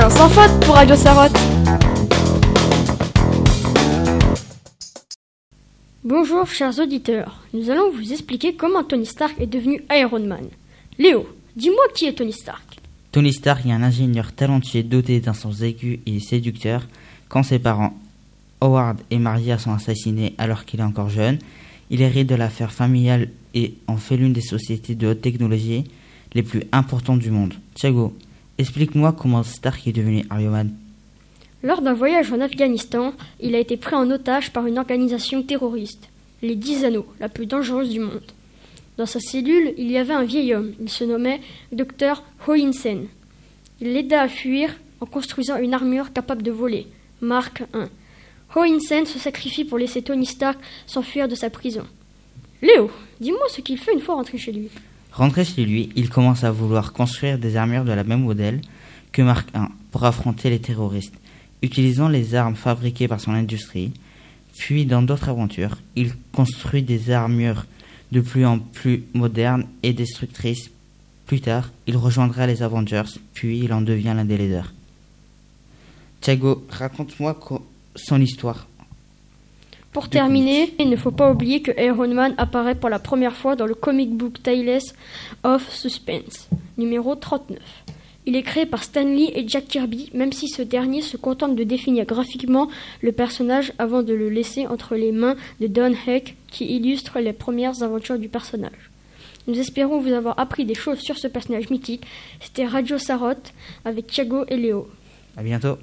un sans faute pour Radio Sarotte. Bonjour chers auditeurs, nous allons vous expliquer comment Tony Stark est devenu Iron Man. Léo, dis-moi qui est Tony Stark Tony Stark est un ingénieur talentueux doté d'un sens aigu et séducteur. Quand ses parents, Howard et Maria, sont assassinés alors qu'il est encore jeune, il hérite de l'affaire familiale et en fait l'une des sociétés de haute technologie les plus importantes du monde. Thiago, explique-moi comment Stark est devenu Iron Man. Lors d'un voyage en Afghanistan, il a été pris en otage par une organisation terroriste, les Dix Anneaux, la plus dangereuse du monde. Dans sa cellule, il y avait un vieil homme, il se nommait Dr Hoinsen. Il l'aida à fuir en construisant une armure capable de voler, Mark I. Hoinsen se sacrifie pour laisser Tony Stark s'enfuir de sa prison. Léo, dis-moi ce qu'il fait une fois rentré chez lui. Rentré chez lui, il commence à vouloir construire des armures de la même modèle que Mark I pour affronter les terroristes utilisant les armes fabriquées par son industrie. Puis, dans d'autres aventures, il construit des armures de plus en plus modernes et destructrices. Plus tard, il rejoindra les Avengers, puis il en devient l'un des leaders. Thiago, raconte-moi son histoire. Pour terminer, il ne faut pas oublier que Iron Man apparaît pour la première fois dans le comic book Tales of Suspense, numéro 39. Il est créé par Stan Lee et Jack Kirby, même si ce dernier se contente de définir graphiquement le personnage avant de le laisser entre les mains de Don Heck, qui illustre les premières aventures du personnage. Nous espérons vous avoir appris des choses sur ce personnage mythique. C'était Radio Sarotte avec Thiago et Léo. À bientôt.